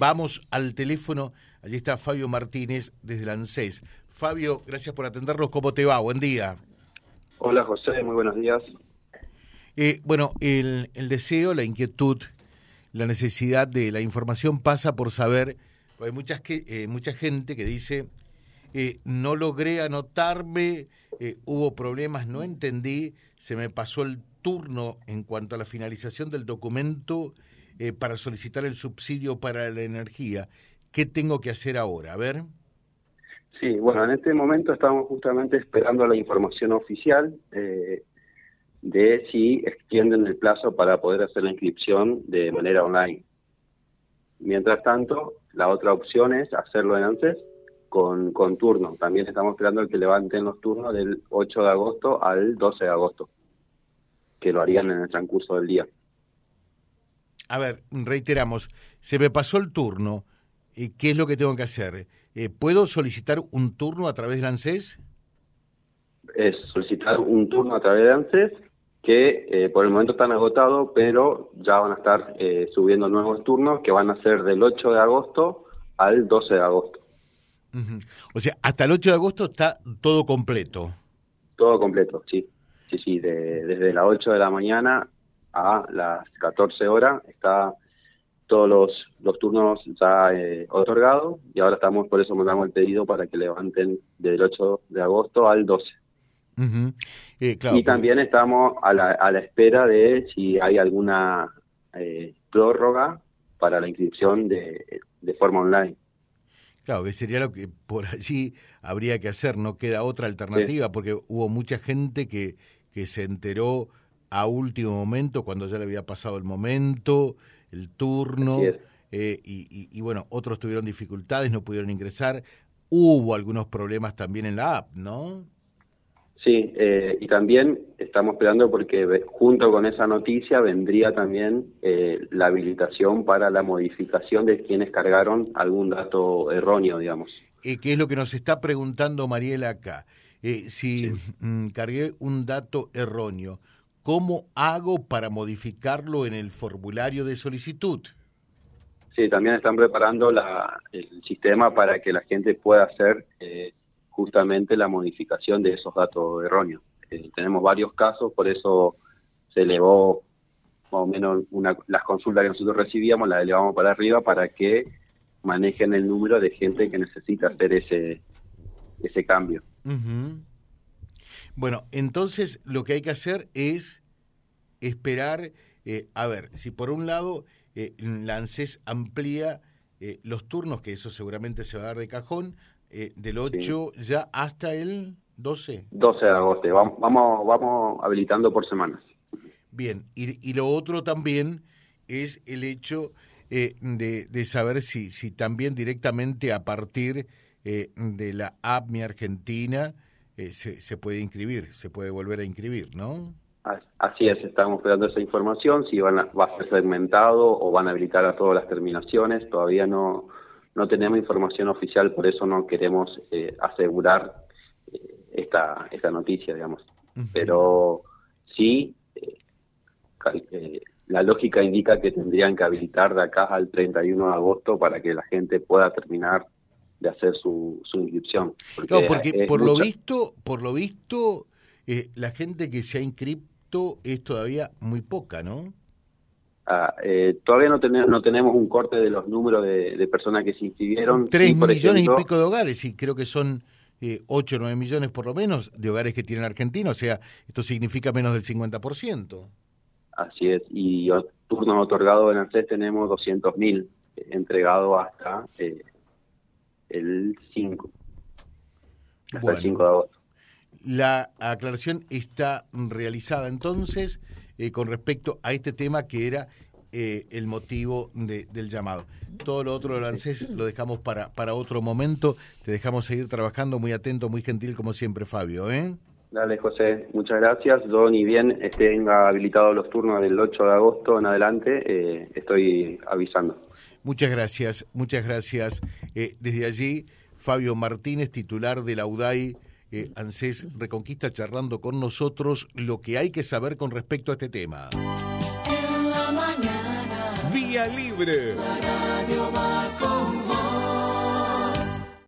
vamos al teléfono. Allí está Fabio Martínez desde la ANSES. Fabio, gracias por atendernos. ¿Cómo te va? Buen día. Hola José, muy buenos días. Eh, bueno, el, deseo, la inquietud, la necesidad de la información pasa por saber, hay muchas que, eh, mucha gente que dice, eh, no logré anotarme, hubo problemas, no entendí, se me pasó el turno en cuanto a la finalización del documento para solicitar el subsidio para la energía. ¿Qué tengo que hacer ahora? A ver. Sí, bueno, en este momento estamos justamente esperando la información oficial eh, de si extienden el plazo para poder hacer la inscripción de manera online. Mientras tanto, la otra opción es hacerlo en ANSES con, con turno. También estamos esperando el que levanten los turnos del 8 de agosto al 12 de agosto, que lo harían en el transcurso del día. A ver, reiteramos, se me pasó el turno, ¿qué es lo que tengo que hacer? Eh, ¿Puedo solicitar un turno a través de ANSES? Es solicitar un turno a través de ANSES que eh, por el momento están agotados, pero ya van a estar eh, subiendo nuevos turnos que van a ser del 8 de agosto al 12 de agosto. O sea, hasta el 8 de agosto está todo completo. Todo completo, sí. Sí, sí, desde las 8 de la mañana a las 14 horas está todos los, los turnos ya eh, otorgados y ahora estamos, por eso mandamos el pedido para que levanten del 8 de agosto al 12. Eh, y también estamos a la, a la espera de si hay alguna eh, prórroga para la inscripción de, de forma online. Claro, que sería lo que por allí habría que hacer, no queda otra alternativa, porque hubo mucha gente que, que se enteró a último momento, cuando ya le había pasado el momento, el turno, eh, y, bueno, otros tuvieron dificultades, no pudieron ingresar. Hubo algunos problemas también en la app, ¿no? Sí, eh, y también estamos esperando porque junto con esa noticia vendría también eh, la habilitación para la modificación de quienes cargaron algún dato erróneo, digamos. ¿Qué es lo que nos está preguntando Mariela acá? si mm, cargué un dato erróneo, ¿Cómo hago para modificarlo en el formulario de solicitud? Sí, también están preparando la, el sistema para que la gente pueda hacer eh, justamente la modificación de esos datos erróneos. Eh, tenemos varios casos, por eso se elevó más o menos una, las consultas que nosotros recibíamos, las elevamos para arriba para que manejen el número de gente que necesita hacer ese, ese cambio. Bueno, entonces lo que hay que hacer es esperar, eh, a ver, si por un lado eh, la ANSES amplía eh, los turnos, que eso seguramente se va a dar de cajón, eh, del 8 ya hasta el 12. 12 de agosto, vamos, vamos, vamos habilitando por semanas. Bien, y, y lo otro también es el hecho de, de, saber si, si también directamente a partir de la app Mi Argentina eh, se, puede inscribir, se puede volver a inscribir, ¿no? Así es, estamos esperando esa información, si van va a ser segmentado o van a habilitar a todas las terminaciones, todavía no, no tenemos información oficial, por eso no queremos eh, asegurar eh, esta, esta noticia, digamos. Pero sí, la lógica indica que tendrían que habilitar de acá al 31 de agosto para que la gente pueda terminar de hacer su, su inscripción. Porque no, porque por lo visto, por lo visto, eh, la gente que se ha inscrito es todavía muy poca, ¿no? Ah, eh, todavía no, tenemos no tenemos un corte de los números de, personas que se inscribieron. Tres millones y pico de hogares, y creo que son eh, ocho o nueve millones por lo menos de hogares que tienen Argentina, o sea, esto significa menos del 50%. Así es, y turnos otorgados en ANSES tenemos 200.000 entregados hasta eh, el 5. Hasta el 5 de agosto. La aclaración está realizada entonces eh, con respecto a este tema que era eh, el motivo del llamado. Todo lo otro del ANSES lo dejamos para, para otro momento. Te dejamos seguir trabajando muy atento, muy gentil como siempre, Fabio. ¿eh? Dale, José. Muchas gracias. Yo ni bien estén habilitados los turnos del 8 de agosto en adelante, eh, estoy avisando. Muchas gracias, muchas gracias. Eh, desde allí, Fabio Martínez, titular de la UDAI eh, ANSES Reconquista, charlando con nosotros lo que hay que saber con respecto a este tema. En la mañana, Vía Libre. La radio